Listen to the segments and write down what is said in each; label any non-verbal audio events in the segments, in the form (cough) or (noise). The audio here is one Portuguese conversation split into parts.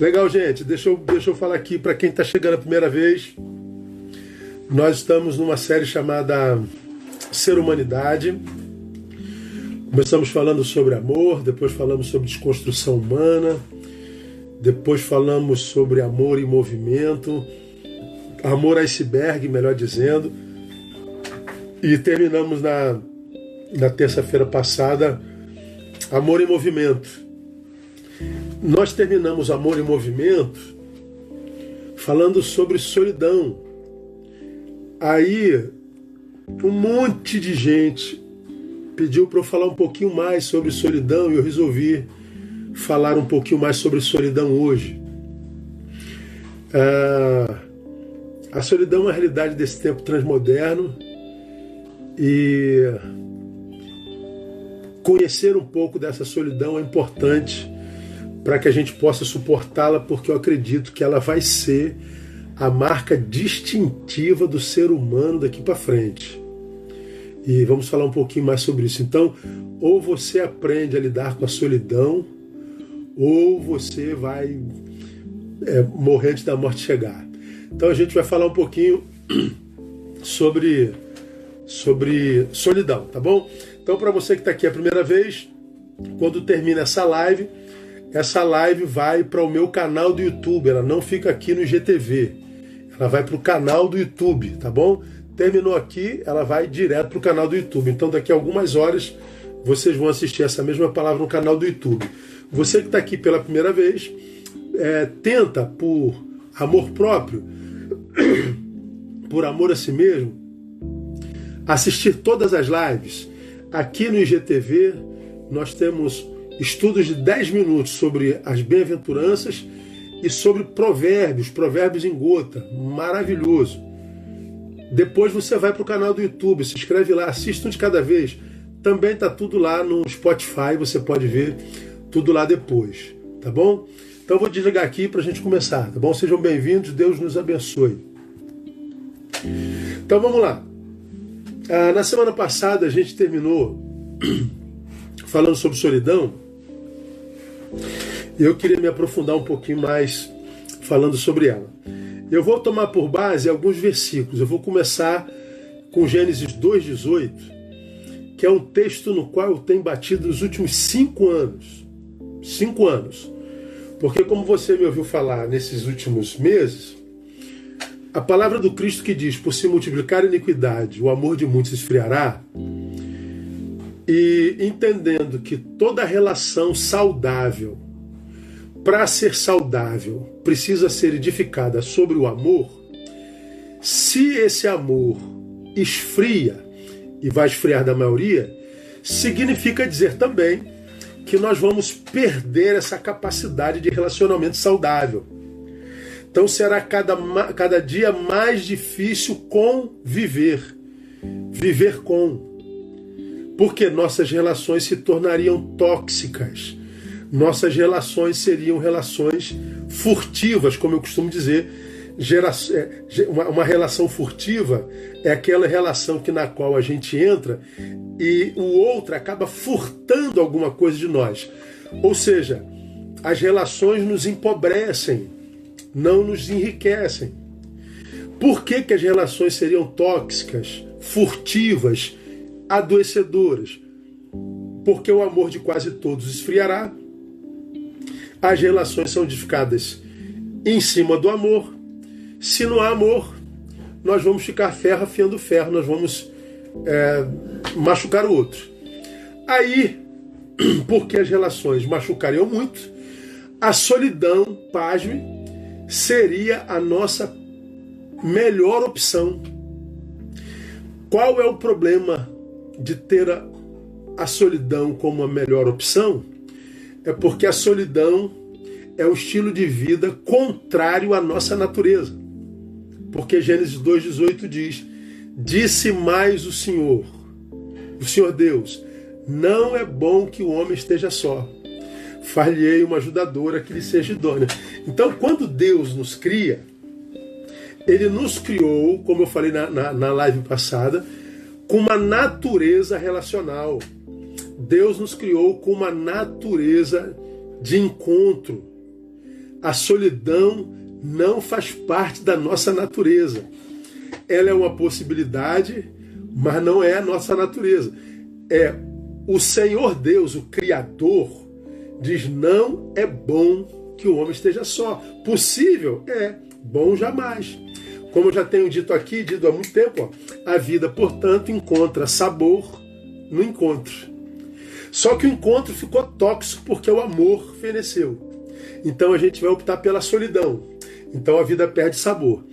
Legal, gente. Deixa eu, deixa eu falar aqui para quem está chegando a primeira vez. Nós estamos numa série chamada Ser Humanidade. Começamos falando sobre amor, depois falamos sobre desconstrução humana, depois falamos sobre amor em movimento, amor iceberg, melhor dizendo, e terminamos na, na terça-feira passada, amor em movimento. Nós terminamos Amor em Movimento falando sobre solidão. Aí, um monte de gente pediu para eu falar um pouquinho mais sobre solidão e eu resolvi falar um pouquinho mais sobre solidão hoje. Ah, a solidão é uma realidade desse tempo transmoderno e conhecer um pouco dessa solidão é importante para que a gente possa suportá-la, porque eu acredito que ela vai ser a marca distintiva do ser humano daqui para frente. E vamos falar um pouquinho mais sobre isso. Então, ou você aprende a lidar com a solidão, ou você vai é, morrer antes da morte chegar. Então a gente vai falar um pouquinho (clears throat) sobre sobre solidão, tá bom? Então para você que está aqui a primeira vez, quando termina essa live, essa live vai para o meu canal do YouTube, ela não fica aqui no GTV. Ela vai para o canal do YouTube, tá bom? Terminou aqui, ela vai direto para o canal do YouTube. Então, daqui a algumas horas, vocês vão assistir essa mesma palavra no canal do YouTube. Você que está aqui pela primeira vez, é, tenta, por amor próprio, (clears throat) por amor a si mesmo, assistir todas as lives. Aqui no IGTV, nós temos estudos de 10 minutos sobre as bem-aventuranças e sobre provérbios, provérbios em gota. Maravilhoso. Depois você vai para o canal do YouTube, se inscreve lá, assista um de cada vez. Também está tudo lá no Spotify, você pode ver tudo lá depois, tá bom? Então vou desligar aqui para a gente começar, tá bom? Sejam bem-vindos, Deus nos abençoe. Então vamos lá. Ah, na semana passada a gente terminou (clears throat) falando sobre solidão eu queria me aprofundar um pouquinho mais falando sobre ela. Eu vou tomar por base alguns versículos. Eu vou começar com Gênesis 2,18, que é um texto no qual eu tenho batido nos últimos cinco anos. Cinco anos. Porque, como você me ouviu falar nesses últimos meses, a palavra do Cristo que diz: Por se multiplicar a iniquidade, o amor de muitos esfriará. E entendendo que toda relação saudável, para ser saudável, precisa ser edificada sobre o amor, se esse amor esfria, e vai esfriar da maioria, significa dizer também que nós vamos perder essa capacidade de relacionamento saudável. Então será cada, cada dia mais difícil conviver, viver com porque nossas relações se tornariam tóxicas. Nossas relações seriam relações furtivas, como eu costumo dizer. É, uma relação furtiva é aquela relação que na qual a gente entra e o outro acaba furtando alguma coisa de nós. Ou seja, as relações nos empobrecem, não nos enriquecem. Por que, que as relações seriam tóxicas, furtivas, adoecedoras, porque o amor de quase todos esfriará. As relações são edificadas em cima do amor. Se não há amor, nós vamos ficar ferro afiando ferro, nós vamos é, machucar o outro. Aí, (clears throat) porque as relações machucariam muito, a solidão, pasme, seria a nossa melhor opção. Qual é o problema de ter a, a solidão como a melhor opção é porque a solidão é um estilo de vida contrário à nossa natureza. Porque Gênesis 2,18 diz: Disse mais o Senhor, o Senhor Deus, não é bom que o homem esteja só. Falhei uma ajudadora que lhe seja idônea. Então, quando Deus nos cria, Ele nos criou, como eu falei na, na, na live passada, com uma natureza relacional. Deus nos criou com uma natureza de encontro. a solidão não faz parte da nossa natureza. Ela é uma possibilidade, mas não é a nossa natureza. É o Senhor Deus, o Criador, diz: não é bom que o homem esteja só. Possível? É, bom jamais. Como eu já tenho dito aqui, dito há muito tempo, ó, a vida, portanto, encontra sabor no encontro. Só que o encontro ficou tóxico porque o amor feneceu. Então a gente vai optar pela solidão. Então a vida perde sabor.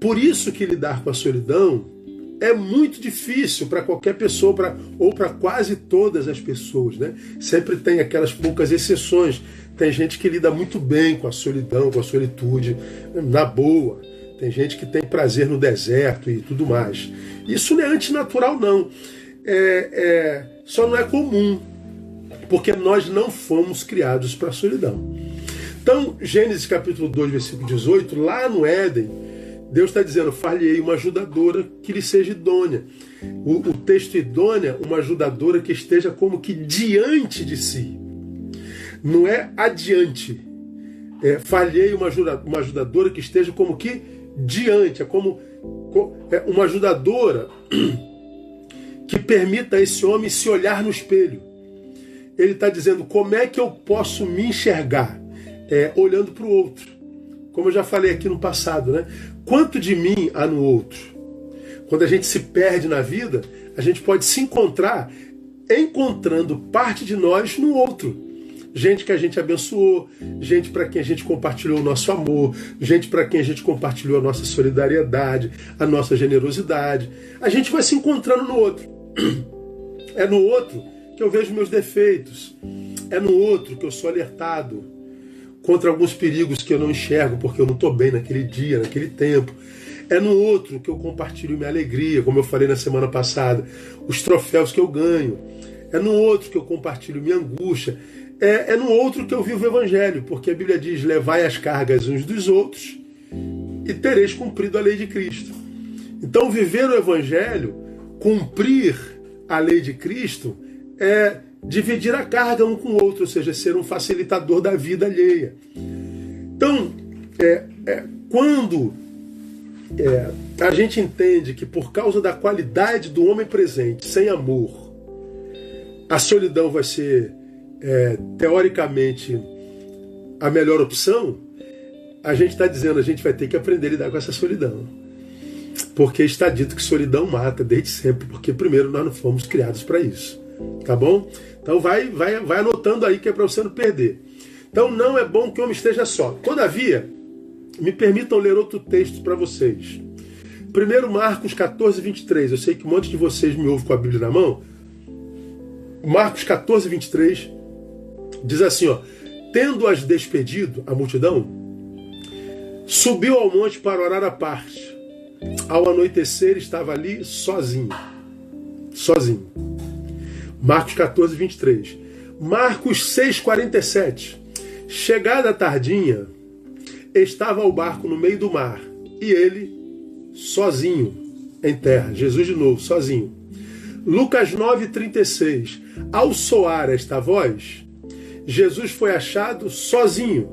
Por isso que lidar com a solidão é muito difícil para qualquer pessoa pra, ou para quase todas as pessoas. Né? Sempre tem aquelas poucas exceções. Tem gente que lida muito bem com a solidão, com a solitude, na boa. Tem gente que tem prazer no deserto e tudo mais. Isso não é antinatural, não. É, é, só não é comum, porque nós não fomos criados para a solidão. Então, Gênesis capítulo 2, versículo 18, lá no Éden, Deus está dizendo: falhei uma ajudadora que lhe seja idônea. O, o, texto idônea, uma ajudadora que esteja como que diante de si. Não é adiante. É, falhei uma, uma ajudadora que esteja como que diante. É como é uma ajudadora (clears throat) que permita a esse homem se olhar no espelho. Ele está dizendo: como é que eu posso me enxergar? É, olhando para o outro. Como eu já falei aqui no passado, né? Quanto de mim há no outro? Quando a gente se perde na vida, a gente pode se encontrar encontrando parte de nós no outro. Gente que a gente abençoou, gente para quem a gente compartilhou o nosso amor, gente para quem a gente compartilhou a nossa solidariedade, a nossa generosidade. A gente vai se encontrando no outro. É no outro que eu vejo meus defeitos. É no outro que eu sou alertado contra alguns perigos que eu não enxergo porque eu não estou bem naquele dia, naquele tempo. É no outro que eu compartilho minha alegria, como eu falei na semana passada, os troféus que eu ganho. É no outro que eu compartilho minha angústia. É, é no outro que eu vivo o evangelho, porque a Bíblia diz: levai as cargas uns dos outros e tereis cumprido a lei de Cristo. Então, viver o evangelho, cumprir a lei de Cristo, é dividir a carga um com o outro, ou seja, ser um facilitador da vida alheia. Então, é, é, quando é, a gente entende que por causa da qualidade do homem presente, sem amor, a solidão vai ser é, teoricamente a melhor opção, a gente está dizendo a gente vai ter que aprender a lidar com essa solidão. Porque está dito que solidão mata desde sempre, porque primeiro nós não fomos criados para isso. Tá bom? Então vai, vai, vai anotando aí que é para você não perder. Então não é bom que o homem esteja só. Todavia, me permitam ler outro texto para vocês. Primeiro Marcos 14, 23. Eu sei que um monte de vocês me ouvem com a Bíblia na mão. Marcos 14, 23 diz assim: ó, Tendo-as despedido, a multidão, subiu ao monte para orar à parte. Ao anoitecer, estava ali sozinho. Sozinho. Marcos 14, 23. Marcos 6, 47. Chegada a tardinha, estava o barco no meio do mar e ele sozinho em terra. Jesus de novo, sozinho. Lucas 9, 36. Ao soar esta voz, Jesus foi achado sozinho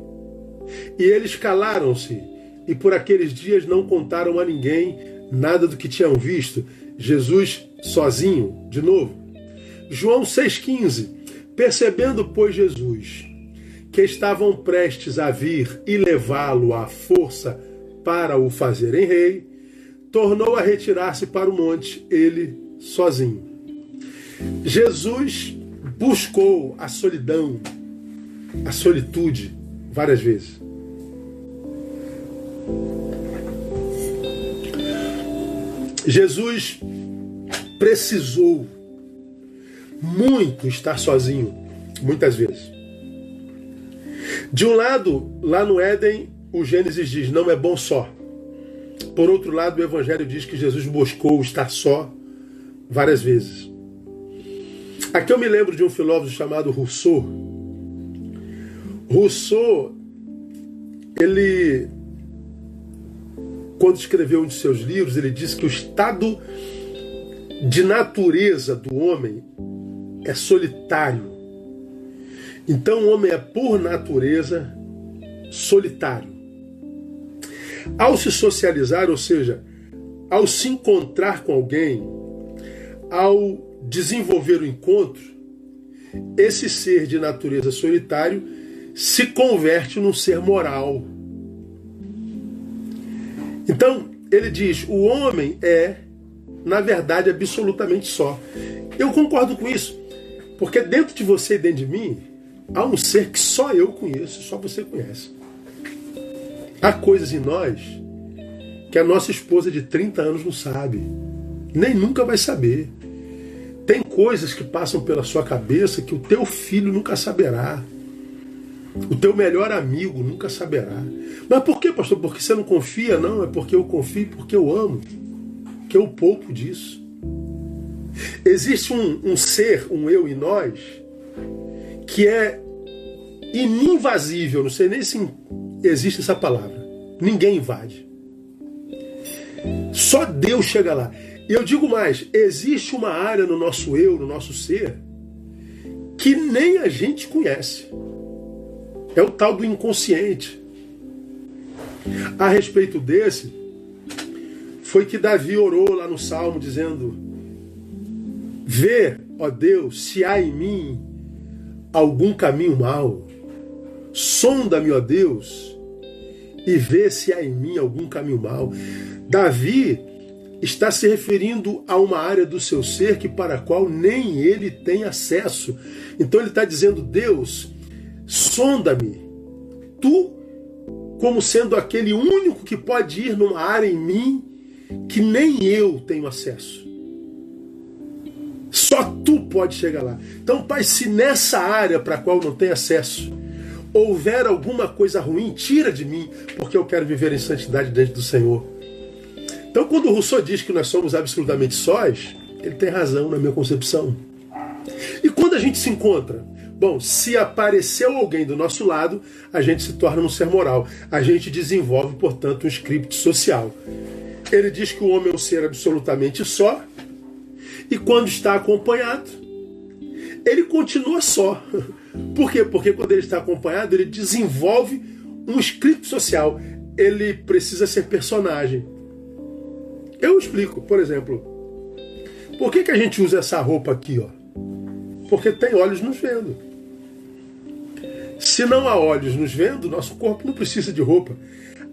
e eles calaram-se e por aqueles dias não contaram a ninguém nada do que tinham visto. Jesus sozinho, de novo. João 6,15. Percebendo, pois, Jesus que estavam prestes a vir e levá-lo à força para o fazerem rei, tornou a retirar-se para o monte, ele sozinho. Jesus buscou a solidão, a solitude, várias vezes. Jesus precisou muito estar sozinho, muitas vezes. De um lado, lá no Éden, o Gênesis diz: não é bom só. Por outro lado, o Evangelho diz que Jesus buscou estar só várias vezes. Aqui eu me lembro de um filósofo chamado Rousseau. Rousseau, ele, quando escreveu um de seus livros, ele disse que o estado de natureza do homem é solitário. Então o homem é, por natureza, solitário. Ao se socializar, ou seja, ao se encontrar com alguém, ao desenvolver o encontro, esse ser de natureza solitário se converte num ser moral. Então, ele diz: o homem é, na verdade, absolutamente só. Eu concordo com isso, porque dentro de você e dentro de mim há um ser que só eu conheço, só você conhece. Há coisas em nós que a nossa esposa de 30 anos não sabe, nem nunca vai saber. Tem coisas que passam pela sua cabeça que o teu filho nunca saberá. O teu melhor amigo nunca saberá. Mas por que, pastor? Porque você não confia? Não, é porque eu confio, porque eu amo. Que eu pouco disso. Existe um, um ser, um eu em nós, que é ininvasível. Não sei nem se existe essa palavra. Ninguém invade. Só Deus chega lá. E eu digo mais: existe uma área no nosso eu, no nosso ser, que nem a gente conhece. É o tal do inconsciente. A respeito desse, foi que Davi orou lá no Salmo dizendo: Vê, ó Deus, se há em mim algum caminho mau. Sonda-me, ó Deus, e vê se há em mim algum caminho mau. Davi está se referindo a uma área do seu ser que para a qual nem ele tem acesso. Então ele está dizendo: Deus, sonda-me, tu como sendo aquele único que pode ir numa área em mim que nem eu tenho acesso. Só tu pode chegar lá. Então, Pai, se nessa área para a qual não tem acesso houver alguma coisa ruim, tira de mim, porque eu quero viver em santidade diante do Senhor. Então, quando o Rousseau diz que nós somos absolutamente sós, ele tem razão na minha concepção. E quando a gente se encontra? Bom, se apareceu alguém do nosso lado, a gente se torna um ser moral. A gente desenvolve, portanto, um script social. Ele diz que o homem é um ser absolutamente só, e quando está acompanhado, ele continua só. (laughs) Por quê? Porque quando ele está acompanhado, ele desenvolve um script social. Ele precisa ser personagem. Eu explico, por exemplo, por que, que a gente usa essa roupa aqui, ó? Porque tem olhos nos vendo. Se não há olhos nos vendo, nosso corpo não precisa de roupa.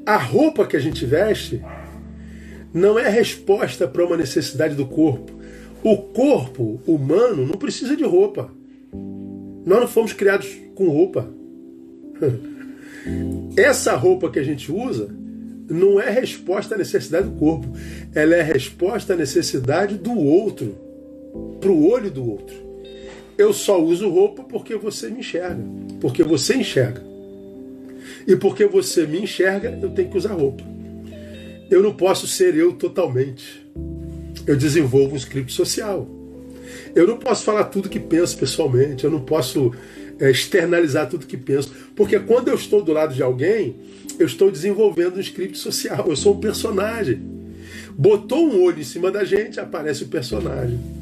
A roupa que a gente veste não é resposta para uma necessidade do corpo. O corpo humano não precisa de roupa. Nós não fomos criados com roupa. (laughs) Essa roupa que a gente usa não é resposta à necessidade do corpo. Ela é resposta à necessidade do outro, para o olho do outro. Eu só uso roupa porque você me enxerga, porque você enxerga. E porque você me enxerga, eu tenho que usar roupa. Eu não posso ser eu totalmente. Eu desenvolvo um script social. Eu não posso falar tudo que penso pessoalmente, eu não posso é, externalizar tudo que penso, porque quando eu estou do lado de alguém, eu estou desenvolvendo um script social, eu sou um personagem. Botou um olho em cima da gente, aparece o personagem.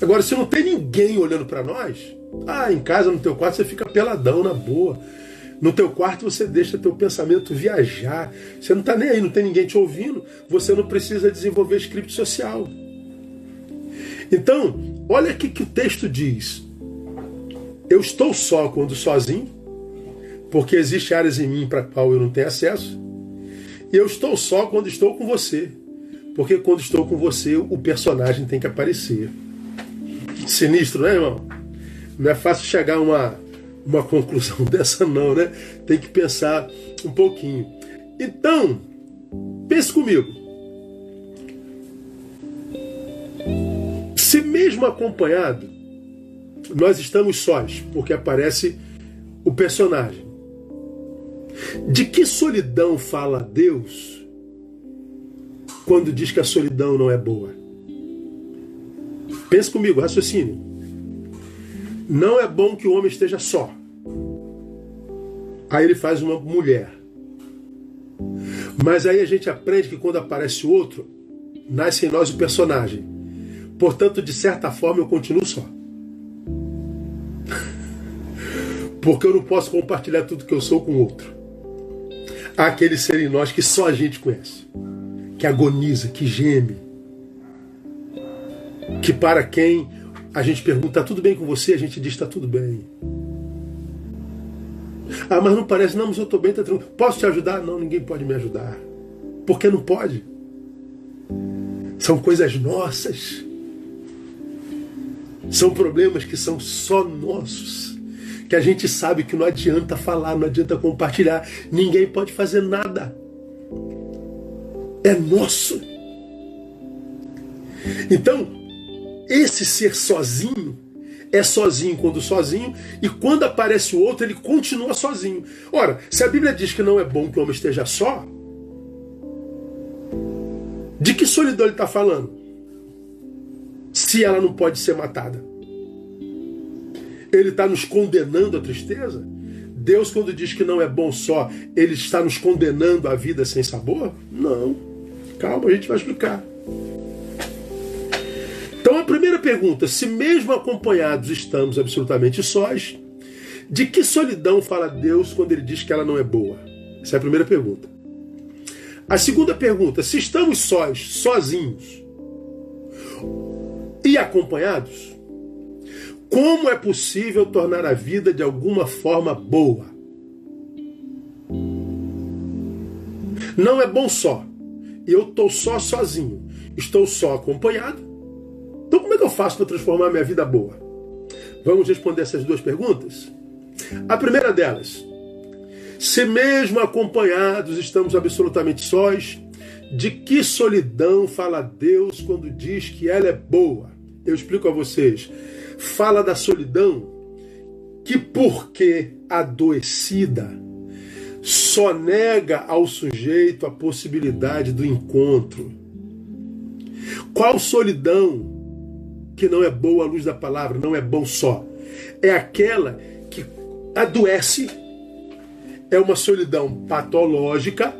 Agora, se não tem ninguém olhando para nós, ah, em casa, no teu quarto, você fica peladão, na boa. No teu quarto você deixa teu pensamento viajar. Você não está nem aí, não tem ninguém te ouvindo. Você não precisa desenvolver script social. Então, olha o que o texto diz. Eu estou só quando sozinho, porque existem áreas em mim para qual eu não tenho acesso. E eu estou só quando estou com você, porque quando estou com você, o personagem tem que aparecer. Sinistro, né, irmão? Não é fácil chegar a uma, uma conclusão (laughs) dessa, não, né? Tem que pensar um pouquinho. Então, pense comigo. Se mesmo acompanhado, nós estamos sós, porque aparece o personagem. De que solidão fala Deus quando diz que a solidão não é boa? Pense comigo, raciocínio. Não é bom que o homem esteja só. Aí ele faz uma mulher. Mas aí a gente aprende que quando aparece outro, nasce em nós o personagem. Portanto, de certa forma, eu continuo só. Porque eu não posso compartilhar tudo que eu sou com outro. Há aquele ser em nós que só a gente conhece, que agoniza, que geme, que para quem a gente pergunta, está tudo bem com você? A gente diz, está tudo bem. Ah, mas não parece, não, mas eu estou bem, está tranquilo. Posso te ajudar? Não, ninguém pode me ajudar. Porque não pode. São coisas nossas. São problemas que são só nossos. Que a gente sabe que não adianta falar, não adianta compartilhar. Ninguém pode fazer nada. É nosso. Então, esse ser sozinho é sozinho quando sozinho, e quando aparece o outro, ele continua sozinho. Ora, se a Bíblia diz que não é bom que o homem esteja só, de que solidão ele está falando? Se ela não pode ser matada. Ele está nos condenando à tristeza? Deus, quando diz que não é bom só, ele está nos condenando à vida sem sabor? Não. Calma, a gente vai explicar. Então a primeira pergunta: se mesmo acompanhados estamos absolutamente sós, de que solidão fala Deus quando ele diz que ela não é boa? Essa é a primeira pergunta. A segunda pergunta: se estamos sós, sozinhos e acompanhados, como é possível tornar a vida de alguma forma boa? Não é bom só. Eu estou só sozinho. Estou só acompanhado. Então como é que eu faço para transformar minha vida boa? Vamos responder essas duas perguntas? A primeira delas, se mesmo acompanhados estamos absolutamente sós, de que solidão fala Deus quando diz que ela é boa? Eu explico a vocês. Fala da solidão que, porque adoecida, só nega ao sujeito a possibilidade do encontro. Qual solidão que não é boa à luz da palavra, não é bom só? É aquela que adoece é uma solidão patológica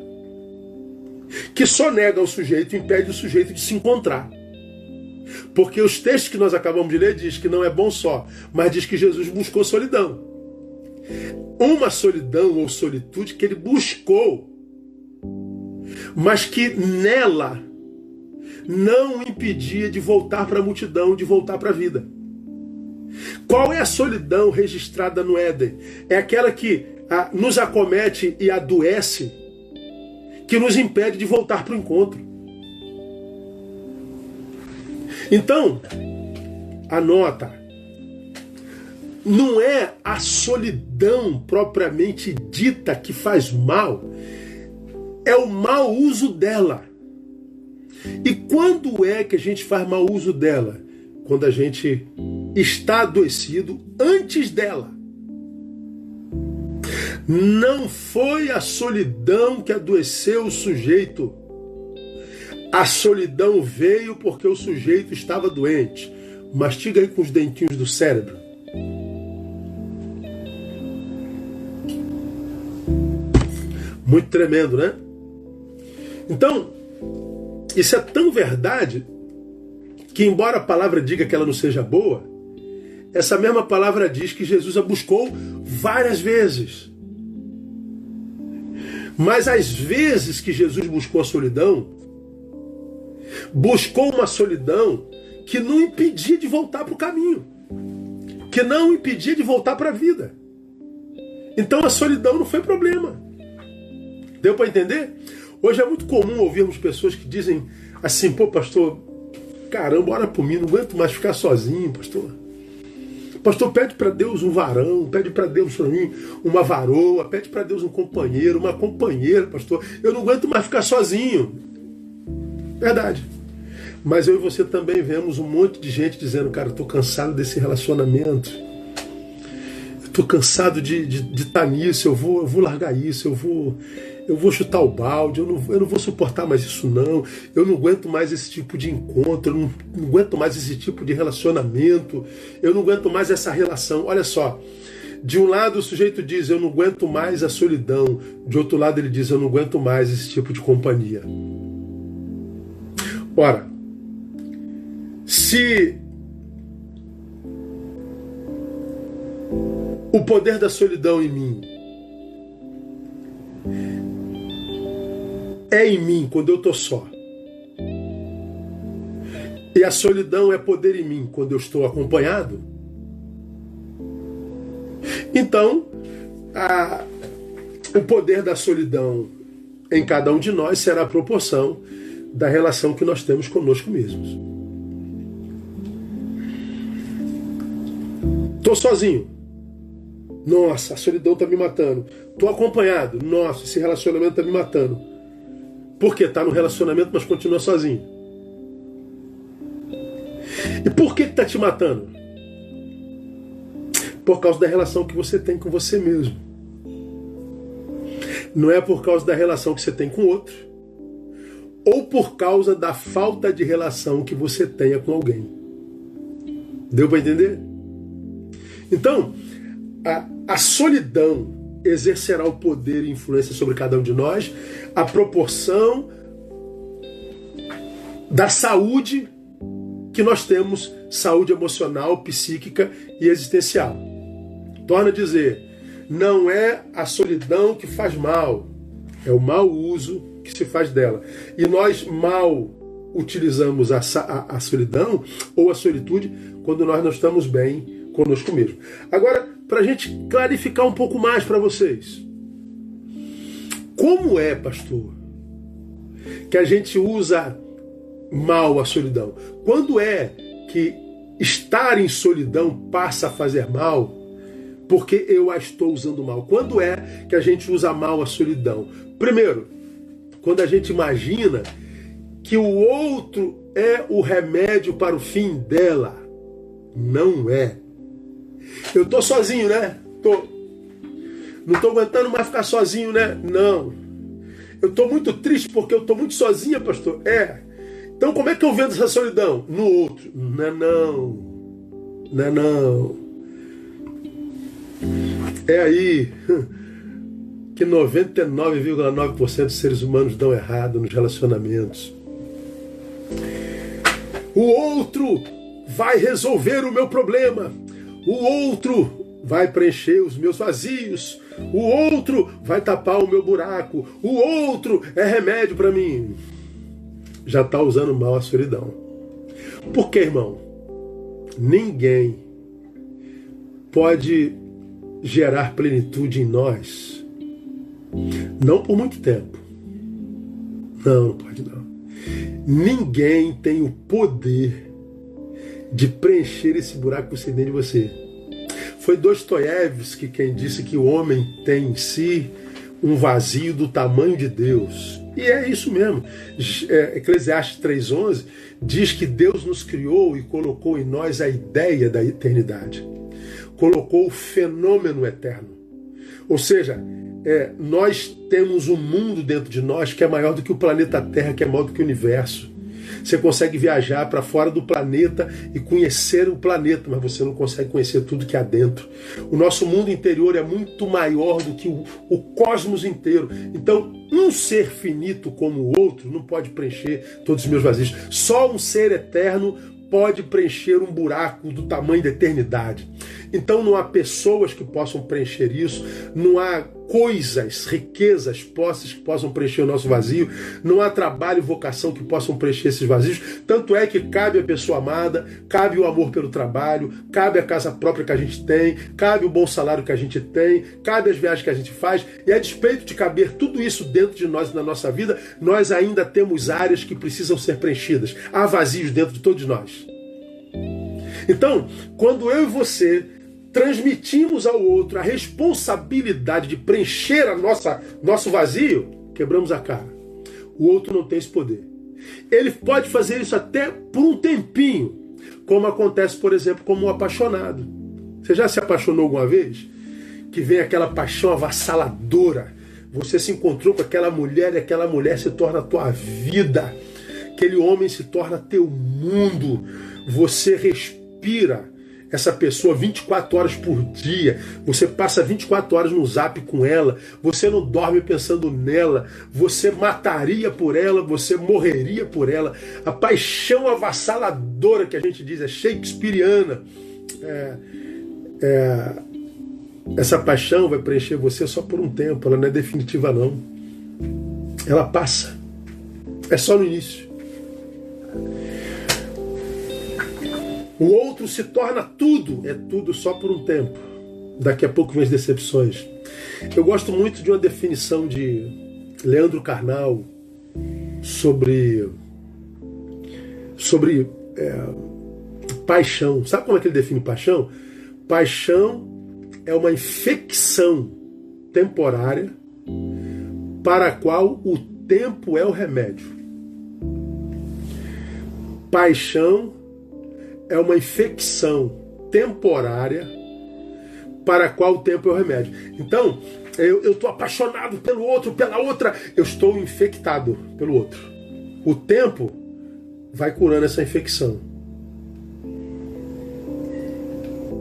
que só nega o sujeito, impede o sujeito de se encontrar. Porque os textos que nós acabamos de ler diz que não é bom só, mas diz que Jesus buscou solidão. Uma solidão ou solitude que ele buscou, mas que nela não impedia de voltar para a multidão, de voltar para a vida. Qual é a solidão registrada no Éden? É aquela que a, nos acomete e adoece, que nos impede de voltar para o encontro. Então, anota, não é a solidão propriamente dita que faz mal, é o mau uso dela. E quando é que a gente faz mau uso dela? Quando a gente está adoecido antes dela. Não foi a solidão que adoeceu o sujeito. A solidão veio porque o sujeito estava doente. Mastiga aí com os dentinhos do cérebro. Muito tremendo, né? Então, isso é tão verdade que, embora a palavra diga que ela não seja boa, essa mesma palavra diz que Jesus a buscou várias vezes. Mas as vezes que Jesus buscou a solidão, buscou uma solidão que não impedia de voltar para o caminho, que não impedia de voltar para a vida. Então a solidão não foi problema. Deu para entender? Hoje é muito comum ouvirmos pessoas que dizem assim: pô, pastor, caramba, ora por mim, não aguento mais ficar sozinho, pastor. Pastor, pede para Deus um varão, pede para Deus para mim uma varoa, pede para Deus um companheiro, uma companheira, pastor. Eu não aguento mais ficar sozinho. Verdade. Mas eu e você também vemos um monte de gente dizendo, cara, eu tô cansado desse relacionamento. Tô cansado de estar de, de tá nisso, eu vou, eu vou largar isso, eu vou, eu vou chutar o balde, eu não, eu não vou suportar mais isso não, eu não aguento mais esse tipo de encontro, eu não, não aguento mais esse tipo de relacionamento, eu não aguento mais essa relação. Olha só, de um lado o sujeito diz eu não aguento mais a solidão, de outro lado ele diz eu não aguento mais esse tipo de companhia. Ora, se o poder da solidão em mim é em mim quando eu estou só. E a solidão é poder em mim quando eu estou acompanhado. Então, a, o poder da solidão em cada um de nós será a proporção da relação que nós temos conosco mesmos. Estou sozinho. Nossa, a solidão está me matando. Estou acompanhado. Nossa, esse relacionamento está me matando. Por quê? Está no relacionamento, mas continua sozinho. E por que está te matando? Por causa da relação que você tem com você mesmo. Não é por causa da relação que você tem com outro. Ou por causa da falta de relação que você tenha com alguém. Deu para entender? Então, a, a solidão exercerá o poder e influência sobre cada um de nós, a proporção da saúde que nós temos, saúde emocional, psíquica e existencial. Torna a dizer, não é a solidão que faz mal, é o mau uso que se faz dela. E nós mal utilizamos a, a, a solidão ou a solitude quando nós não estamos bem conosco mesmo. Agora, para a gente clarificar um pouco mais para vocês. Como é, pastor, que a gente usa mal a solidão? Quando é que estar em solidão passa a fazer mal porque eu a estou usando mal? Quando é que a gente usa mal a solidão? Primeiro, quando a gente imagina que o outro é o remédio para o fim dela. Não é. Eu tô sozinho, né? Tô. Não tô aguentando mais ficar sozinho, né? Não. Eu tô muito triste porque eu tô muito sozinha, pastor. É. Então como é que eu vendo essa solidão? No outro. Não é não. Não é não. É aí (laughs) que 99,9% dos seres humanos dão errado nos relacionamentos. O outro vai resolver o meu problema. O outro vai preencher os meus vazios. O outro vai tapar o meu buraco. O outro é remédio para mim. Já está usando mal a solidão. Por que, irmão? Ninguém pode gerar plenitude em nós. Não por muito tempo. Não, não pode não. Ninguém tem o poder de preencher esse buraco que você tem de você. Foi Dostoiévski quem disse que o homem tem em si um vazio do tamanho de Deus. E é isso mesmo. É, Eclesiastes 3,11 diz que Deus nos criou e colocou em nós a ideia da eternidade. Colocou o fenômeno eterno. Ou seja, é, nós temos um mundo dentro de nós que é maior do que o planeta Terra, que é maior do que o universo. Você consegue viajar para fora do planeta e conhecer o planeta, mas você não consegue conhecer tudo que há dentro. O nosso mundo interior é muito maior do que o, o cosmos inteiro. Então, um ser finito como o outro não pode preencher todos os meus vazios. Só um ser eterno pode preencher um buraco do tamanho da eternidade. Então não há pessoas que possam preencher isso, não há coisas, riquezas, posses que possam preencher o nosso vazio, não há trabalho e vocação que possam preencher esses vazios. Tanto é que cabe a pessoa amada, cabe o amor pelo trabalho, cabe a casa própria que a gente tem, cabe o bom salário que a gente tem, cabe as viagens que a gente faz, e a despeito de caber tudo isso dentro de nós na nossa vida, nós ainda temos áreas que precisam ser preenchidas. Há vazios dentro de todos nós. Então, quando eu e você transmitimos ao outro a responsabilidade de preencher a nossa nosso vazio, quebramos a cara. O outro não tem esse poder. Ele pode fazer isso até por um tempinho, como acontece, por exemplo, como um apaixonado. Você já se apaixonou alguma vez? Que vem aquela paixão avassaladora. Você se encontrou com aquela mulher e aquela mulher se torna a tua vida. Aquele homem se torna teu mundo. Você respira essa pessoa 24 horas por dia, você passa 24 horas no zap com ela, você não dorme pensando nela, você mataria por ela, você morreria por ela. A paixão avassaladora que a gente diz é shakespeariana. É, é, essa paixão vai preencher você só por um tempo, ela não é definitiva não. Ela passa. É só no início. O outro se torna tudo, é tudo só por um tempo. Daqui a pouco vem as decepções. Eu gosto muito de uma definição de Leandro Carnal sobre sobre é, paixão. Sabe como é que ele define paixão? Paixão é uma infecção temporária para a qual o tempo é o remédio. Paixão é uma infecção temporária para a qual o tempo é o remédio. Então, eu estou apaixonado pelo outro, pela outra, eu estou infectado pelo outro. O tempo vai curando essa infecção.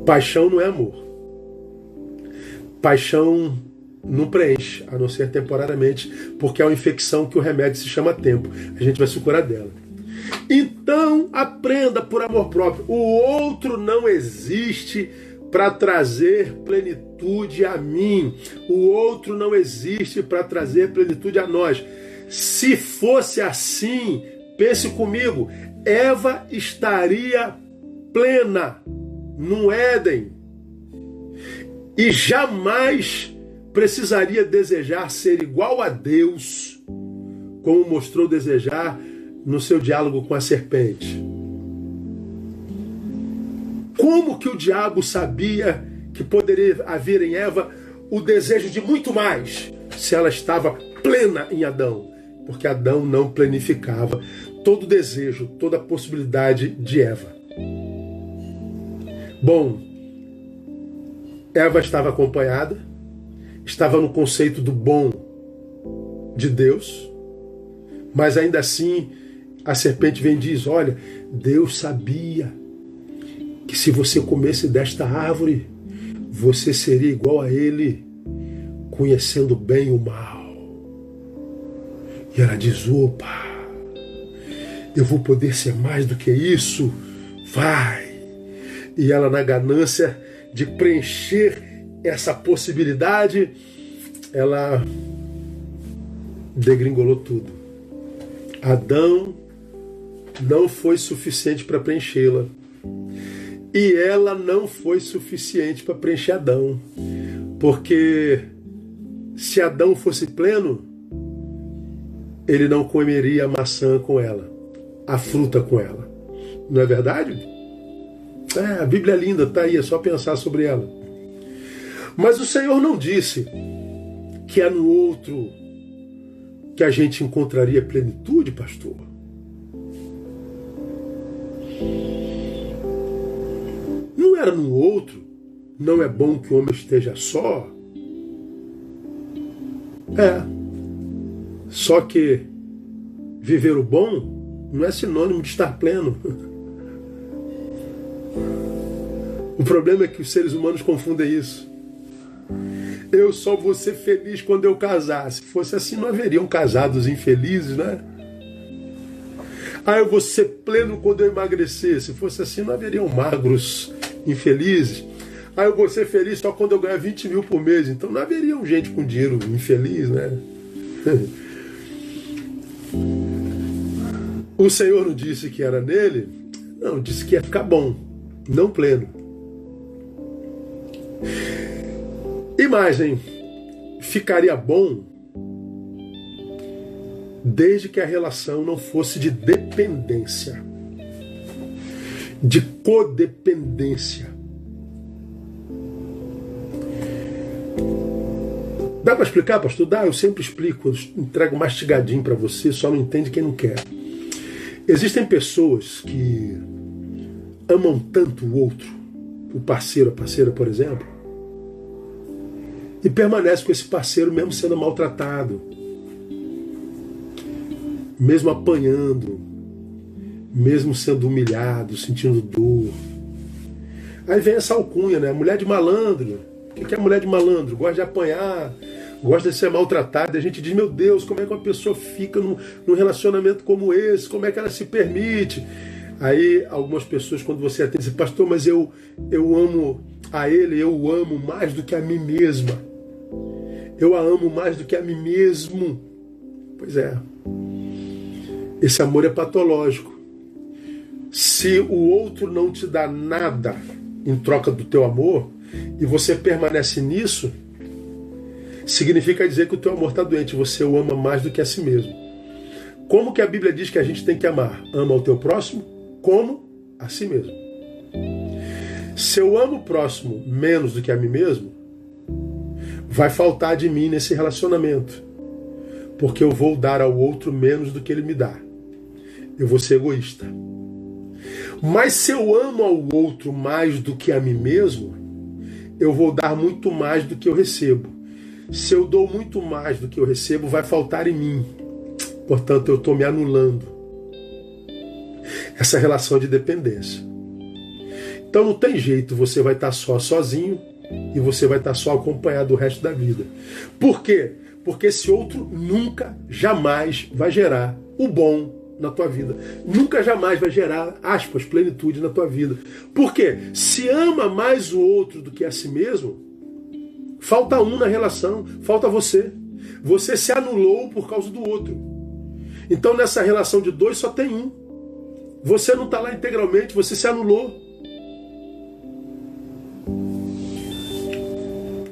Paixão não é amor. Paixão não preenche, a não ser temporariamente, porque é uma infecção que o remédio se chama tempo. A gente vai se curar dela. Então aprenda por amor próprio. O outro não existe para trazer plenitude a mim. O outro não existe para trazer plenitude a nós. Se fosse assim, pense comigo, Eva estaria plena no Éden e jamais precisaria desejar ser igual a Deus, como mostrou desejar no seu diálogo com a serpente. Como que o diabo sabia que poderia haver em Eva o desejo de muito mais se ela estava plena em Adão? Porque Adão não planificava todo o desejo, toda a possibilidade de Eva. Bom, Eva estava acompanhada, estava no conceito do bom de Deus, mas ainda assim a serpente vem e diz: Olha, Deus sabia que se você comesse desta árvore, você seria igual a Ele, conhecendo bem o mal. E ela diz: Opa, eu vou poder ser mais do que isso? Vai! E ela, na ganância de preencher essa possibilidade, ela degringolou tudo. Adão não foi suficiente para preenchê-la. E ela não foi suficiente para preencher Adão. Porque se Adão fosse pleno, ele não comeria a maçã com ela, a fruta com ela. Não é verdade? É, a Bíblia é linda, tá aí, é só pensar sobre ela. Mas o Senhor não disse que é no outro que a gente encontraria plenitude, pastor. Era no outro, não é bom que o homem esteja só. É. Só que viver o bom não é sinônimo de estar pleno. O problema é que os seres humanos confundem isso. Eu só vou ser feliz quando eu casar. Se fosse assim, não haveriam casados infelizes, né? Ah, eu vou ser pleno quando eu emagrecer. Se fosse assim, não haveriam magros infelizes. Ah, eu vou ser feliz só quando eu ganhar 20 mil por mês. Então não haveria gente com dinheiro infeliz, né? (laughs) O Senhor não disse que era nele? Não, disse que ia ficar bom, não pleno. Imagem, ficaria bom desde que a relação não fosse de dependência de codependência. Dá para explicar, pastor? Dá, eu sempre explico, eu entrego mastigadinho para você, só não entende quem não quer. Existem pessoas que amam tanto o outro, o parceiro, a parceira, por exemplo, e permanece com esse parceiro mesmo sendo maltratado, mesmo apanhando, mesmo sendo humilhado, sentindo dor. Aí vem essa alcunha, né? Mulher de malandro. O que é mulher de malandro? Gosta de apanhar, gosta de ser maltratada. A gente diz, meu Deus, como é que uma pessoa fica num, num relacionamento como esse? Como é que ela se permite? Aí algumas pessoas, quando você atende, dizem, pastor, mas eu, eu amo a ele, eu o amo mais do que a mim mesma. Eu a amo mais do que a mim mesmo. Pois é. esse amor é patológico. Se o outro não te dá nada em troca do teu amor e você permanece nisso, significa dizer que o teu amor está doente, você o ama mais do que a si mesmo. Como que a Bíblia diz que a gente tem que amar? Ama o teu próximo como a si mesmo. Se eu amo o próximo menos do que a mim mesmo, vai faltar de mim nesse relacionamento. Porque eu vou dar ao outro menos do que ele me dá. Eu vou ser egoísta. Mas se eu amo ao outro mais do que a mim mesmo, eu vou dar muito mais do que eu recebo. Se eu dou muito mais do que eu recebo, vai faltar em mim. Portanto, eu estou me anulando. Essa relação de dependência. Então não tem jeito, você vai estar só sozinho e você vai estar só acompanhado o resto da vida. Por quê? Porque esse outro nunca, jamais vai gerar o bom na tua vida. Nunca jamais vai gerar, aspas, plenitude na tua vida. Por quê? Se ama mais o outro do que a si mesmo, falta um na relação, falta você. Você se anulou por causa do outro. Então nessa relação de dois só tem um. Você não está lá integralmente, você se anulou.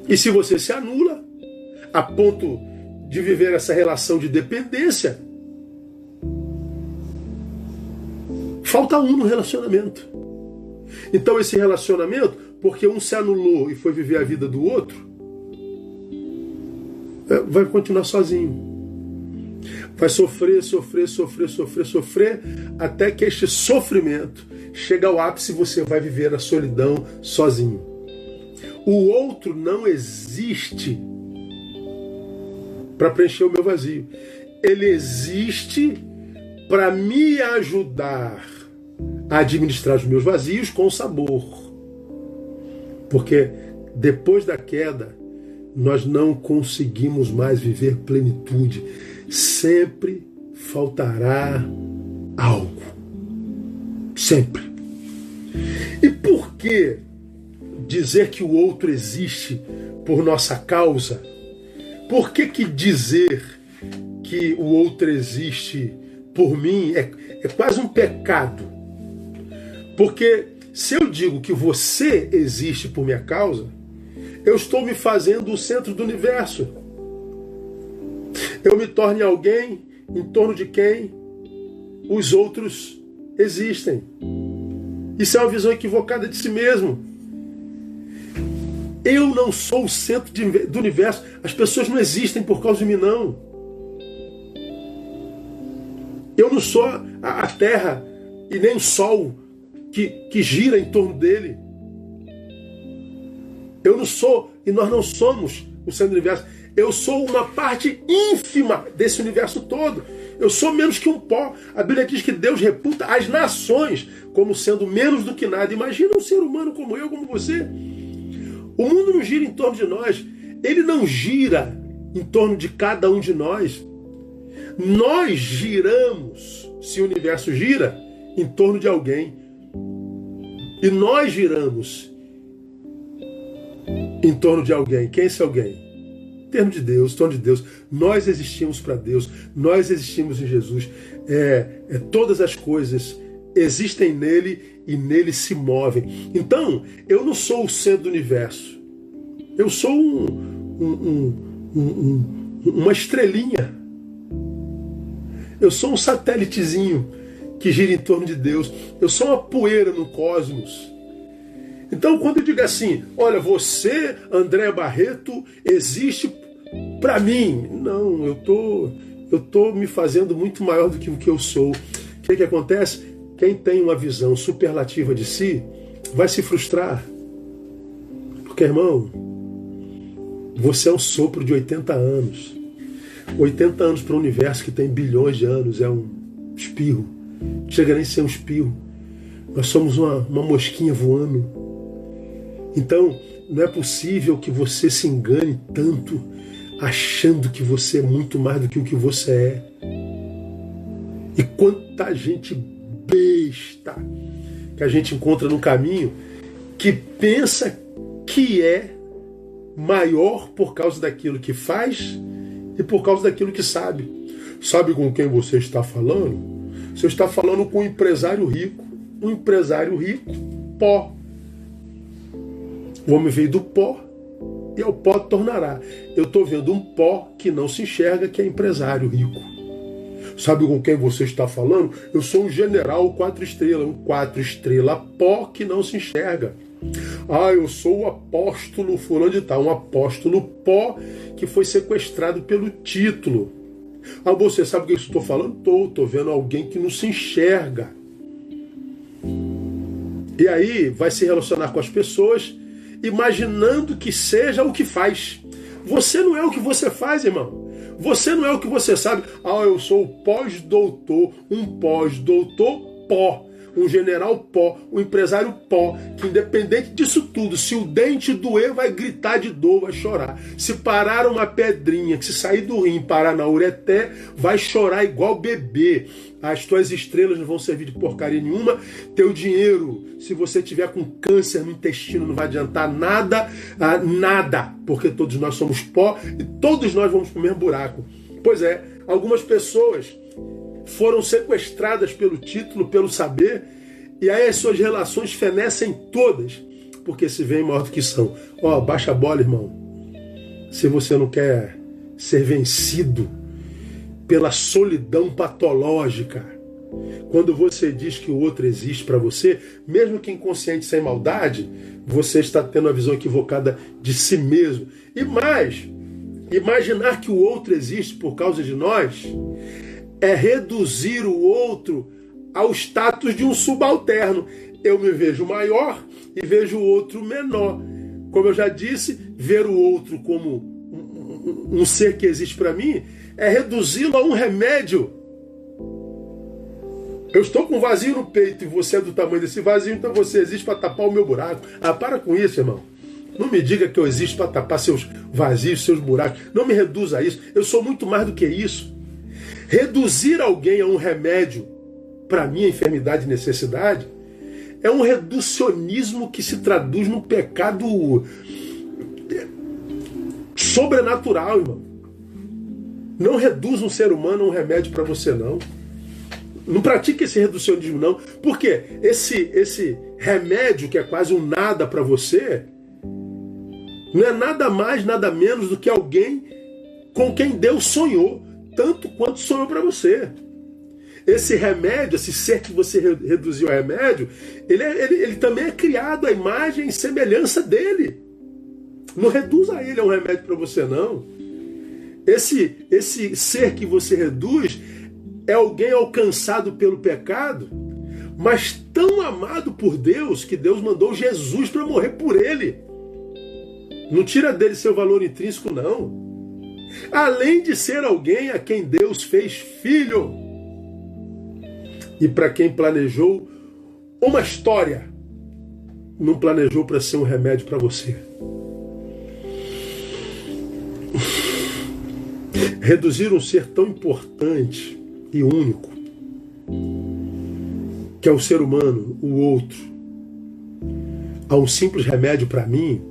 E se você se anula a ponto de viver essa relação de dependência, falta um no relacionamento. Então esse relacionamento, porque um se anulou e foi viver a vida do outro, é, vai continuar sozinho. Vai sofrer, sofrer, sofrer, sofrer, sofrer, até que este sofrimento chega ao ápice e você vai viver a solidão sozinho. O outro não existe para preencher o meu vazio. Ele existe para me ajudar a administrar os meus vazios com sabor. Porque depois da queda, nós não conseguimos mais viver plenitude. Sempre faltará algo. Sempre. E por que dizer que o outro existe por nossa causa? Por que, que dizer que o outro existe por mim é, é quase um pecado? Porque se eu digo que você existe por minha causa, eu estou me fazendo o centro do universo. Eu me torno alguém em torno de quem os outros existem. Isso é uma visão equivocada de si mesmo. Eu não sou o centro de, do universo. As pessoas não existem por causa de mim, não. Eu não sou a, a terra e nem o sol que, que gira em torno dele. Eu não sou, e nós não somos o centro do universo. Eu sou uma parte ínfima desse universo todo. Eu sou menos que um pó. A Bíblia diz que Deus reputa as nações como sendo menos do que nada. Imagina um ser humano como eu, como você. O mundo não gira em torno de nós, ele não gira em torno de cada um de nós. Nós giramos, se o universo gira, em torno de alguém. E nós giramos em torno de alguém. Quem é esse alguém? Em torno de Deus, em torno de Deus. Nós existimos para Deus, nós existimos em Jesus. É, é, todas as coisas existem nele e nele se movem. Então, eu não sou o centro do universo. Eu sou um, um, um, uma estrelinha. Eu sou um satélitezinho que gira em torno de Deus. Eu sou uma poeira no cosmos. Então, quando eu digo assim, olha, você, André Barreto, existe para mim. Não, eu tô, eu tô me fazendo muito maior do que o que eu sou. O que, que acontece? Quem tem uma visão superlativa de si vai se frustrar. Porque, irmão, você é um sopro de 80 anos. 80 anos para um universo que tem bilhões de anos é um espirro. Chega nem a ser um espirro. Nós somos uma, uma mosquinha voando. Então, não é possível que você se engane tanto achando que você é muito mais do que o que você é. E quanta gente besta que a gente encontra no caminho que pensa que é maior por causa daquilo que faz e por causa daquilo que sabe. Sabe com quem você está falando? Você está falando com um empresário rico. Um empresário rico, pó. O homem veio do pó e ao pó tornará. Eu estou vendo um pó que não se enxerga, que é empresário rico. Sabe com quem você está falando? Eu sou um general quatro estrelas, um quatro estrela pó que não se enxerga. Ah, eu sou o apóstolo fulano de tal, um apóstolo pó que foi sequestrado pelo título. Ah, você sabe o que eu estou falando? Estou, estou vendo alguém que não se enxerga. E aí vai se relacionar com as pessoas, imaginando que seja o que faz. Você não é o que você faz, irmão. Você não é o que você sabe. Ah, eu sou pós-doutor, um pós-doutor pó um general pó, um empresário pó, que independente disso tudo, se o dente doer, vai gritar de dor, vai chorar. Se parar uma pedrinha, que se sair do rim parar na ureté, vai chorar igual bebê. As tuas estrelas não vão servir de porcaria nenhuma. Teu dinheiro, se você tiver com câncer no intestino, não vai adiantar nada, ah, nada, porque todos nós somos pó e todos nós vamos mesmo buraco. Pois é, algumas pessoas foram sequestradas pelo título, pelo saber, e aí as suas relações fenecem todas, porque se veem maior do que são. Ó, oh, baixa a bola, irmão. Se você não quer ser vencido pela solidão patológica, quando você diz que o outro existe para você, mesmo que inconsciente sem maldade, você está tendo a visão equivocada de si mesmo. E mais, imaginar que o outro existe por causa de nós é reduzir o outro ao status de um subalterno. Eu me vejo maior e vejo o outro menor. Como eu já disse, ver o outro como um, um, um ser que existe para mim é reduzi-lo a um remédio. Eu estou com um vazio no peito e você é do tamanho desse vazio, então você existe para tapar o meu buraco. Ah, para com isso, irmão. Não me diga que eu existo para tapar seus vazios, seus buracos. Não me reduza a isso. Eu sou muito mais do que isso. Reduzir alguém a um remédio para minha enfermidade e necessidade é um reducionismo que se traduz num pecado sobrenatural, irmão. Não reduz um ser humano a um remédio para você, não. Não pratique esse reducionismo, não. Porque esse, esse remédio, que é quase um nada para você, não é nada mais, nada menos do que alguém com quem Deus sonhou tanto quanto sonhou para você. Esse remédio, esse ser que você reduziu a remédio, ele, é, ele, ele também é criado à imagem e semelhança dele. Não reduza ele a um remédio para você, não. Esse, esse ser que você reduz é alguém alcançado pelo pecado, mas tão amado por Deus que Deus mandou Jesus para morrer por ele. Não tira dele seu valor intrínseco, não além de ser alguém a quem Deus fez filho e para quem planejou uma história, não planejou para ser um remédio para você. (laughs) Reduzir um ser tão importante e único, que é o ser humano, o outro, a um simples remédio para mim,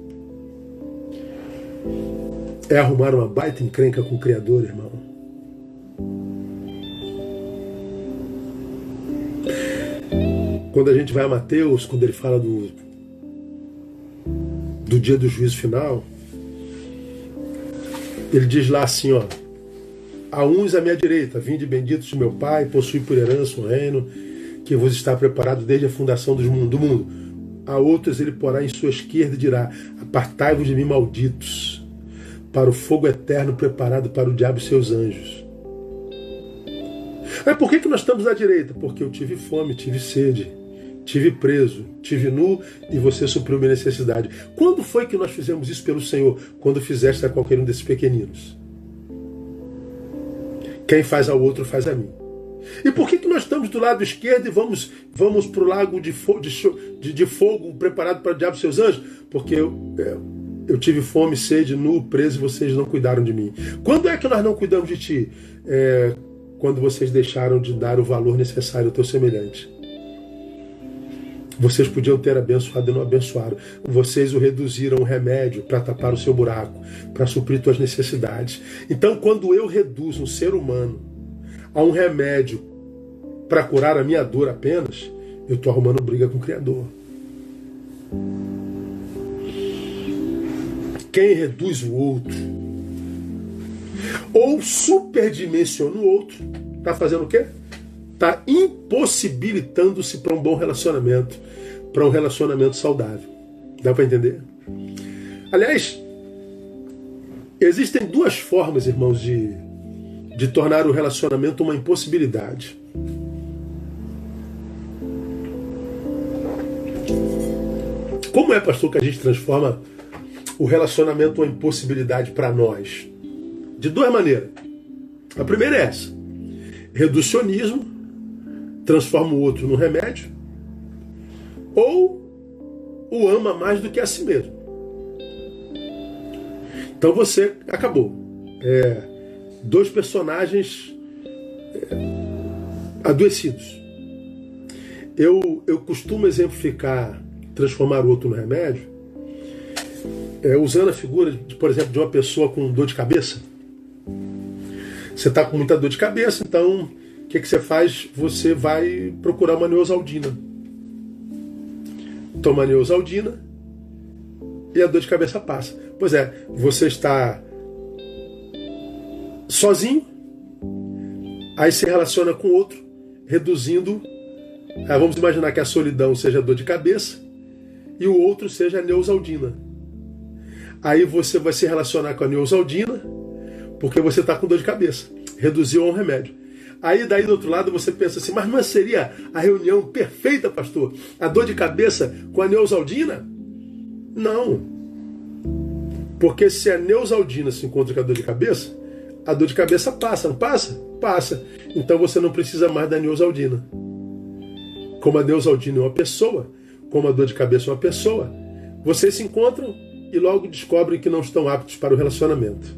é arrumar uma baita encrenca com o Criador, irmão. Quando a gente vai a Mateus, quando ele fala do, do dia do juízo final, ele diz lá assim, ó, a uns à minha direita, vinde benditos de meu Pai, possui por herança um reino que vos está preparado desde a fundação. Do mundo. A outros ele porá em sua esquerda e dirá, apartai-vos de mim, malditos, para o fogo eterno preparado para o diabo e seus anjos. Mas por que, que nós estamos à direita? Porque eu tive fome, tive sede, tive preso, tive nu e você supriu minha necessidade. Quando foi que nós fizemos isso pelo Senhor? Quando fizeste a qualquer um desses pequeninos. Quem faz ao outro faz a mim. E por que, que nós estamos do lado esquerdo e vamos, vamos para o lago de, fo de, de, fogo preparado para o diabo e seus anjos? Porque eu, é, eu tive fome, sede, nu, preso e vocês não cuidaram de mim. Quando é que nós não cuidamos de ti? É, quando vocês deixaram de dar o valor necessário ao teu semelhante. Vocês podiam ter abençoado e não abençoaram. Vocês o reduziram um remédio para tapar o seu buraco, para suprir suas necessidades. Então, quando eu reduzo um ser humano a um remédio para curar a minha dor apenas, eu estou arrumando briga com o Criador. Quem reduz o outro ou superdimensiona o outro, está fazendo o quê? Está impossibilitando-se para um bom relacionamento, para um relacionamento saudável. Dá para entender? Aliás, existem duas formas, irmãos, de, de tornar o relacionamento uma impossibilidade. Como é, pastor, que a gente transforma o relacionamento uma impossibilidade para nós? De duas maneiras. A primeira é essa: reducionismo, transforma o outro num remédio, ou o ama mais do que a si mesmo. Então você acabou. É, dois personagens é, adoecidos. Eu, eu costumo exemplificar transformar o outro no remédio, é, usando a figura, de, por exemplo, de uma pessoa com dor de cabeça. Você está com muita dor de cabeça, então o que, que você faz? Você vai procurar uma neosaldina. Toma neosaldina e a dor de cabeça passa. Pois é, você está sozinho, aí se relaciona com outro, reduzindo. Ah, vamos imaginar que a solidão seja dor de cabeça, e o outro seja a Neusaldina. Aí você vai se relacionar com a Neusaldina, porque você está com dor de cabeça. Reduziu a um remédio. Aí daí do outro lado você pensa assim, mas não seria a reunião perfeita, pastor? A dor de cabeça com a Neusaldina? Não. Porque se a Neusaldina se encontra com a dor de cabeça, a dor de cabeça passa, não passa? Passa. Então você não precisa mais da Neusaldina. Como a Neusaldina é uma pessoa, como a dor de cabeça uma pessoa, vocês se encontram e logo descobrem que não estão aptos para o relacionamento.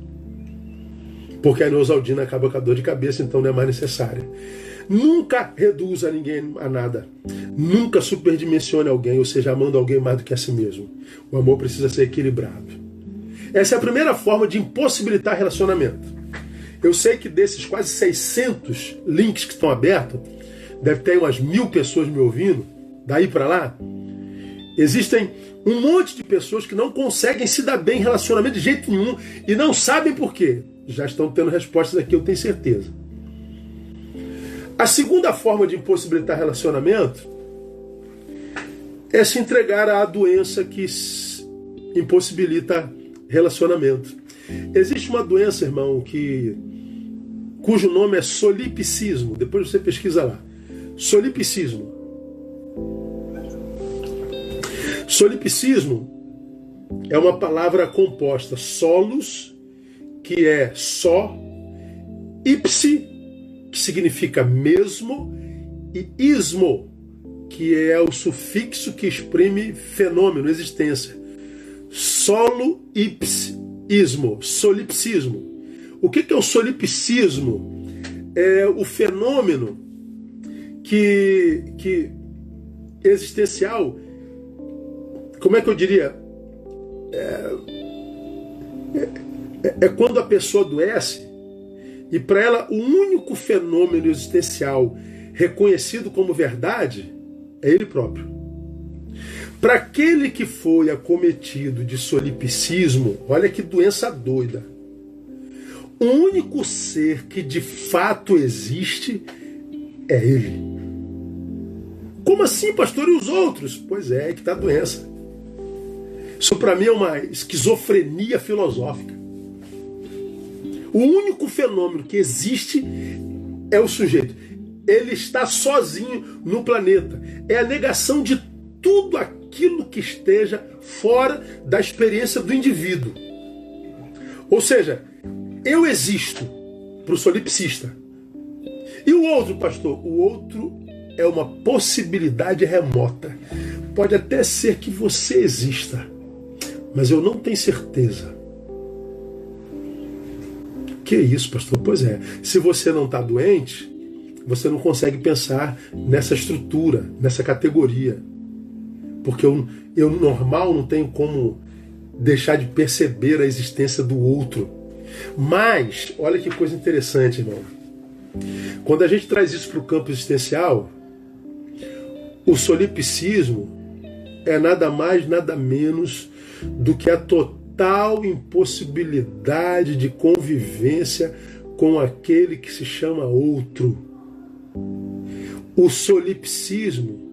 Porque a Neusaldina acaba com a dor de cabeça, então não é mais necessária. Nunca reduza ninguém a nada. Nunca superdimensione alguém, ou seja, amando alguém mais do que a si mesmo. O amor precisa ser equilibrado. Essa é a primeira forma de impossibilitar relacionamento. Eu sei que desses quase 600 links que estão abertos, deve ter umas mil pessoas me ouvindo, daí para lá, Existem um monte de pessoas que não conseguem se dar bem em relacionamento de jeito nenhum e não sabem por quê. Já estão tendo respostas aqui, eu tenho certeza. A segunda forma de impossibilitar relacionamento é se entregar à doença que impossibilita relacionamento. Existe uma doença, irmão, que cujo nome é solipsismo. Depois você pesquisa lá. Solipsismo. Solipsismo é uma palavra composta solos, que é só, ipsi, que significa mesmo, e ismo, que é o sufixo que exprime fenômeno, existência. Solo, ips, ismo, solipsismo. O que é o solipsismo? É o fenômeno que, que existencial como é que eu diria? É, é, é quando a pessoa adoece e para ela o único fenômeno existencial reconhecido como verdade é ele próprio. Para aquele que foi acometido de solipsismo, olha que doença doida. O único ser que de fato existe é ele. Como assim, pastor? E os outros? Pois é, é que está a doença. Isso para mim é uma esquizofrenia filosófica. O único fenômeno que existe é o sujeito. Ele está sozinho no planeta. É a negação de tudo aquilo que esteja fora da experiência do indivíduo. Ou seja, eu existo para o solipsista. E o outro, pastor? O outro é uma possibilidade remota. Pode até ser que você exista mas eu não tenho certeza. Que isso, pastor? Pois é. Se você não está doente, você não consegue pensar nessa estrutura, nessa categoria. Porque eu, eu normal não tenho como deixar de perceber a existência do outro. Mas, olha que coisa interessante, irmão. Quando a gente traz isso para o campo existencial, o solipsismo é nada mais, nada menos do que a total impossibilidade de convivência com aquele que se chama outro. O solipsismo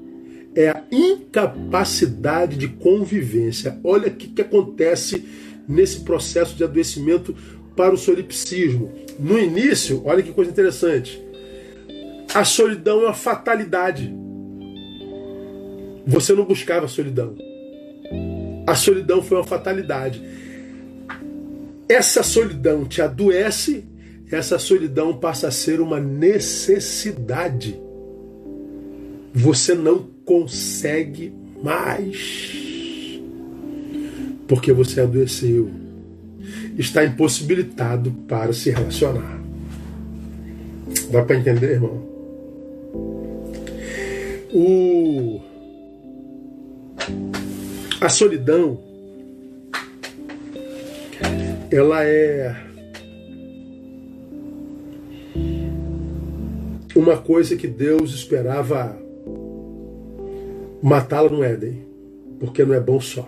é a incapacidade de convivência. Olha o que, que acontece nesse processo de adoecimento para o solipsismo. No início, olha que coisa interessante. A solidão é uma fatalidade. Você não buscava solidão. A solidão foi uma fatalidade. Essa solidão te adoece, essa solidão passa a ser uma necessidade. Você não consegue mais. Porque você adoeceu. Está impossibilitado para se relacionar. Dá para entender, irmão? O... A solidão ela é uma coisa que Deus esperava matá-la no Éden, porque não é bom só.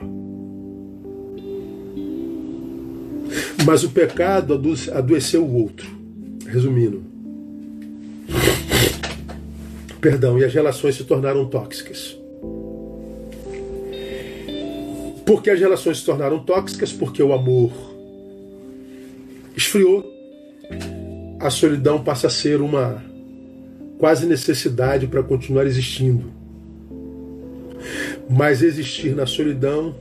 Mas o pecado adoeceu o outro. Resumindo. Perdão, e as relações se tornaram tóxicas. Por que as relações se tornaram tóxicas? Porque o amor esfriou. A solidão passa a ser uma quase necessidade para continuar existindo. Mas existir na solidão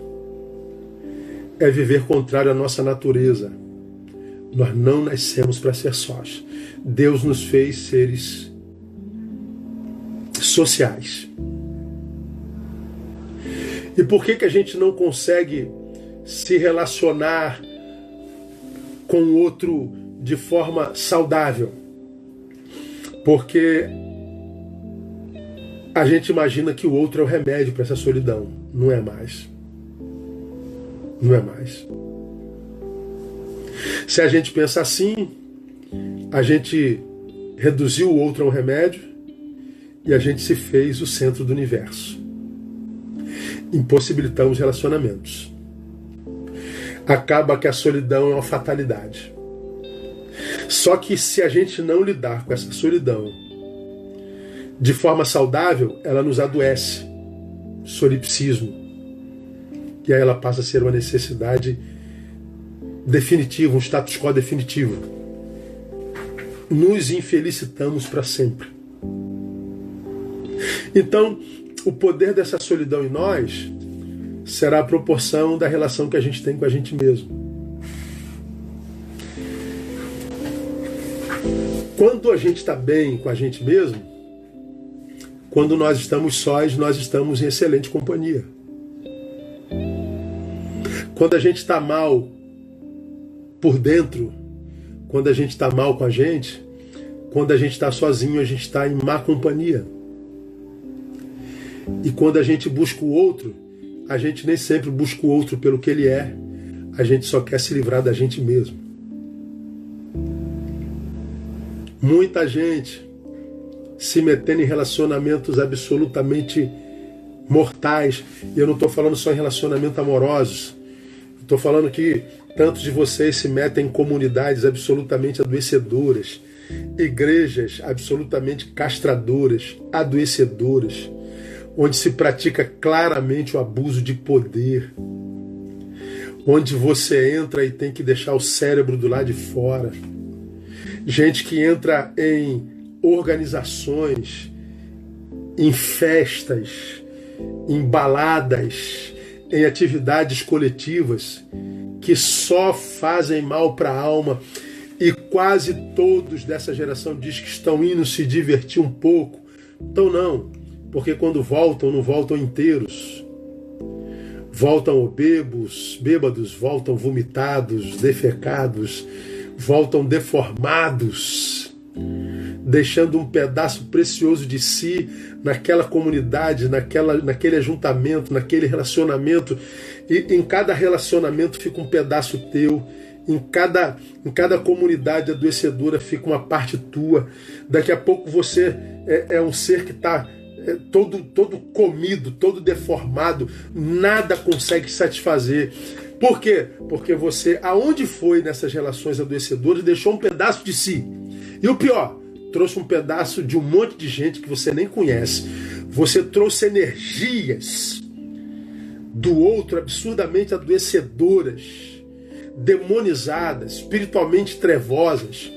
é viver contrário à nossa natureza. Nós não nascemos para ser sós. Deus nos fez seres sociais. E por que, que a gente não consegue se relacionar com o outro de forma saudável? Porque a gente imagina que o outro é o remédio para essa solidão. Não é mais. Não é mais. Se a gente pensa assim, a gente reduziu o outro a um remédio e a gente se fez o centro do universo. Impossibilitamos relacionamentos. Acaba que a solidão é uma fatalidade. Só que se a gente não lidar com essa solidão de forma saudável, ela nos adoece. Solipsismo. E aí ela passa a ser uma necessidade definitiva, um status quo definitivo. Nos infelicitamos para sempre. Então, o poder dessa solidão em nós será a proporção da relação que a gente tem com a gente mesmo. Quando a gente está bem com a gente mesmo, quando nós estamos sós, nós estamos em excelente companhia. Quando a gente está mal por dentro, quando a gente está mal com a gente, quando a gente está sozinho, a gente está em má companhia. E quando a gente busca o outro, a gente nem sempre busca o outro pelo que ele é, a gente só quer se livrar da gente mesmo. Muita gente se metendo em relacionamentos absolutamente mortais. E eu não estou falando só em relacionamentos amorosos. Estou falando que tantos de vocês se metem em comunidades absolutamente adoecedoras, igrejas absolutamente castradoras, adoecedoras, onde se pratica claramente o abuso de poder, onde você entra e tem que deixar o cérebro do lado de fora. Gente que entra em organizações, em festas, em baladas, em atividades coletivas que só fazem mal para a alma e quase todos dessa geração diz que estão indo se divertir um pouco. Então não, porque quando voltam, não voltam inteiros. Voltam bêbados, bêbados, voltam vomitados, defecados, voltam deformados deixando um pedaço precioso de si naquela comunidade, naquela, naquele ajuntamento, naquele relacionamento. E em cada relacionamento fica um pedaço teu em cada, em cada comunidade adoecedora fica uma parte tua. Daqui a pouco você é, é um ser que está todo, todo comido, todo deformado, nada consegue satisfazer. Por quê? Porque você, aonde foi nessas relações adoecedoras, deixou um pedaço de si. E o pior, trouxe um pedaço de um monte de gente que você nem conhece. Você trouxe energias do outro absurdamente adoecedoras, demonizadas, espiritualmente trevosas.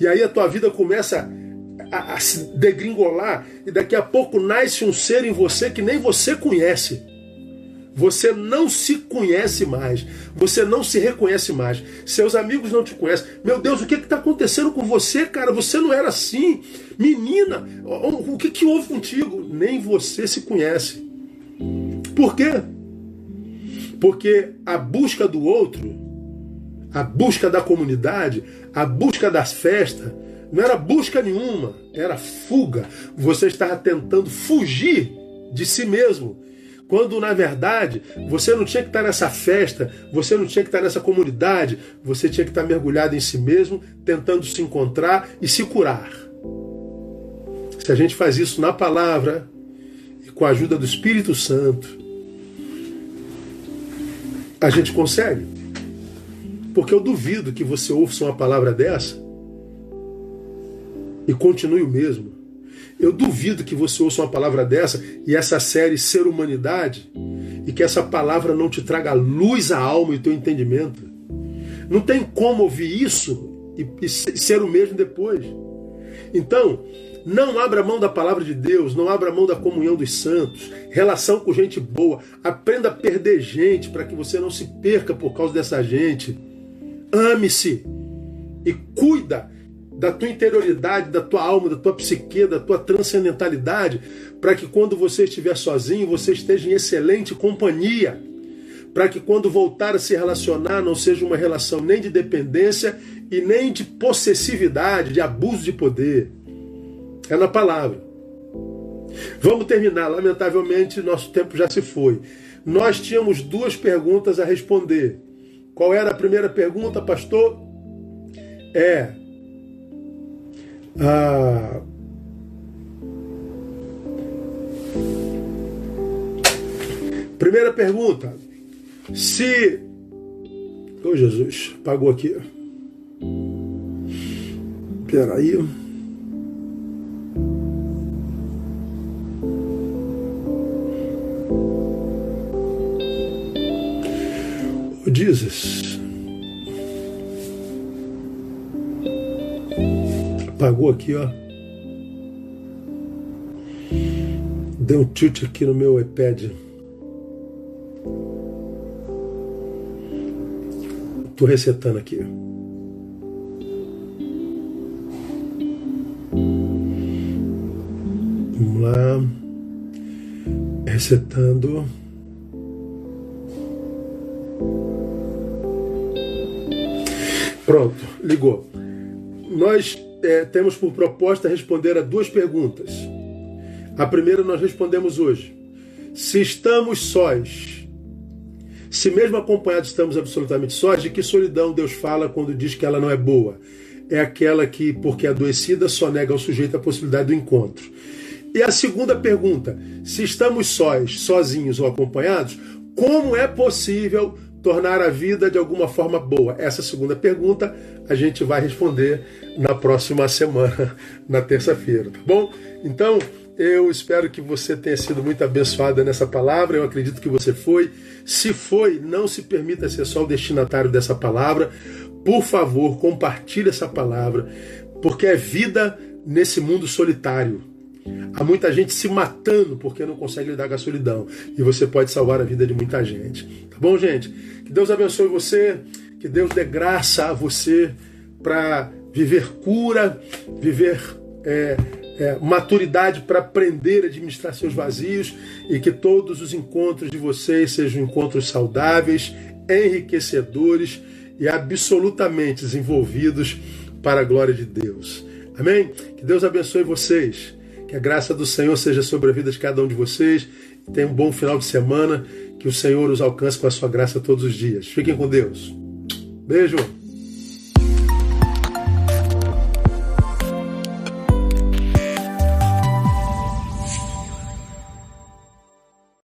E aí a tua vida começa a, a se degringolar e daqui a pouco nasce um ser em você que nem você conhece. Você não se conhece mais. Você não se reconhece mais. Seus amigos não te conhecem. Meu Deus, o que está acontecendo com você, cara? Você não era assim. Menina, o que, que houve contigo? Nem você se conhece. Por quê? Porque a busca do outro, a busca da comunidade, a busca das festas, não era busca nenhuma, era fuga. Você estava tentando fugir de si mesmo. Quando na verdade você não tinha que estar nessa festa, você não tinha que estar nessa comunidade, você tinha que estar mergulhado em si mesmo, tentando se encontrar e se curar. Se a gente faz isso na palavra e com a ajuda do Espírito Santo, a gente consegue. Porque eu duvido que você ouça uma palavra dessa e continue o mesmo. Eu duvido que você ouça uma palavra dessa e essa série Ser Humanidade e que essa palavra não te traga luz à alma e teu entendimento. Não tem como ouvir isso e, e ser o mesmo depois. Então, não abra mão da palavra de Deus, não abra mão da comunhão dos santos, relação com gente boa. Aprenda a perder gente para que você não se perca por causa dessa gente. Ame-se e cuida da tua interioridade, da tua alma, da tua psique, da tua transcendentalidade, para que quando você estiver sozinho, você esteja em excelente companhia. Para que quando voltar a se relacionar, não seja uma relação nem de dependência e nem de possessividade, de abuso de poder. É na palavra. Vamos terminar. Lamentavelmente, nosso tempo já se foi. Nós tínhamos duas perguntas a responder. Qual era a primeira pergunta, pastor? É ah, primeira pergunta. Se. Oh Jesus, pagou aqui. Peraí. Jesus. Apagou aqui, ó. Deu um tilt aqui no meu iPad. Estou resetando aqui. Vamos lá. Resetando. Pronto, ligou. Nós é, temos por proposta responder a duas perguntas. A primeira nós respondemos hoje. Se estamos sós, se mesmo acompanhados estamos absolutamente sós, de que solidão Deus fala quando diz que ela não é boa? É aquela que, porque é adoecida, só nega ao sujeito a possibilidade do encontro. E a segunda pergunta: se estamos sós, sozinhos ou acompanhados, como é possível tornar a vida de alguma forma boa? Essa segunda pergunta a gente vai responder na próxima semana, (laughs) na terça-feira, tá bom? Então, eu espero que você tenha sido muito abençoada nessa palavra. Eu acredito que você foi. Se foi, não se permita ser só o destinatário dessa palavra. Por favor, compartilhe essa palavra, porque é vida nesse mundo solitário. Há muita gente se matando porque não consegue lidar com a solidão. E você pode salvar a vida de muita gente. Tá bom, gente? Que Deus abençoe você. Que Deus dê graça a você para viver cura, viver é, é, maturidade para aprender a administrar seus vazios e que todos os encontros de vocês sejam encontros saudáveis, enriquecedores e absolutamente desenvolvidos para a glória de Deus. Amém? Que Deus abençoe vocês. Que a graça do Senhor seja sobre a vida de cada um de vocês. Tenha um bom final de semana. Que o Senhor os alcance com a sua graça todos os dias. Fiquem com Deus. Beijo.